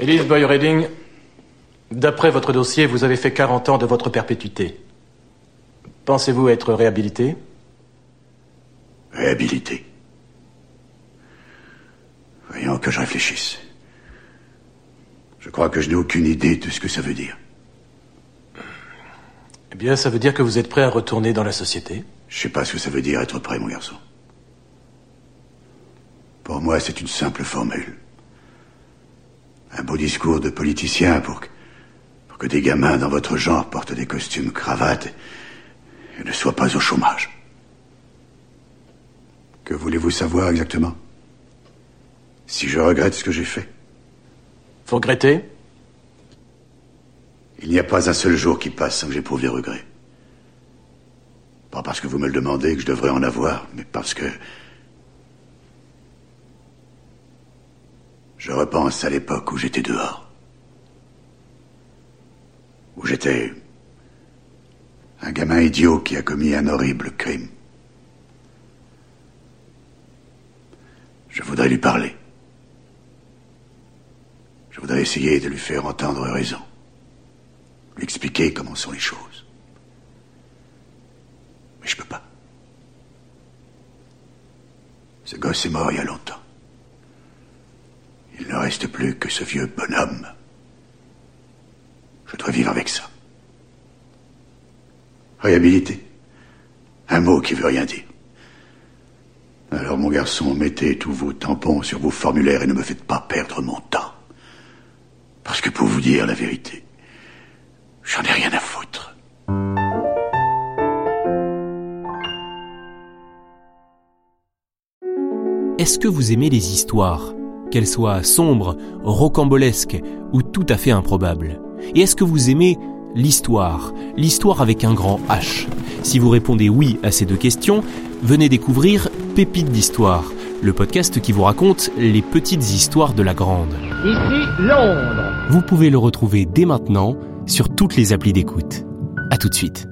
Elise Boy-Redding, d'après votre dossier, vous avez fait 40 ans de votre perpétuité. Pensez-vous être réhabilité? Réhabilité Voyons que je réfléchisse. Je crois que je n'ai aucune idée de ce que ça veut dire. Eh bien, ça veut dire que vous êtes prêt à retourner dans la société Je sais pas ce que ça veut dire être prêt, mon garçon. Pour moi, c'est une simple formule. Un beau discours de politicien pour que, pour que des gamins dans votre genre portent des costumes cravates et ne soient pas au chômage. Que voulez-vous savoir exactement? Si je regrette ce que j'ai fait Vous regrettez Il n'y a pas un seul jour qui passe sans que j'éprouve des regrets. Pas parce que vous me le demandez que je devrais en avoir, mais parce que Je repense à l'époque où j'étais dehors. Où j'étais un gamin idiot qui a commis un horrible crime. Je voudrais lui parler. Je voudrais essayer de lui faire entendre raison. Lui expliquer comment sont les choses. Mais je peux pas. Ce gosse est mort il y a longtemps. Plus que ce vieux bonhomme. Je dois vivre avec ça. Réhabilité. Un mot qui veut rien dire. Alors, mon garçon, mettez tous vos tampons sur vos formulaires et ne me faites pas perdre mon temps. Parce que pour vous dire la vérité, j'en ai rien à foutre. Est-ce que vous aimez les histoires? Qu'elle soit sombre, rocambolesque ou tout à fait improbable Et est-ce que vous aimez l'histoire L'histoire avec un grand H? Si vous répondez oui à ces deux questions, venez découvrir Pépites d'Histoire, le podcast qui vous raconte les petites histoires de la grande. Ici Londres. Vous pouvez le retrouver dès maintenant sur toutes les applis d'écoute. À tout de suite.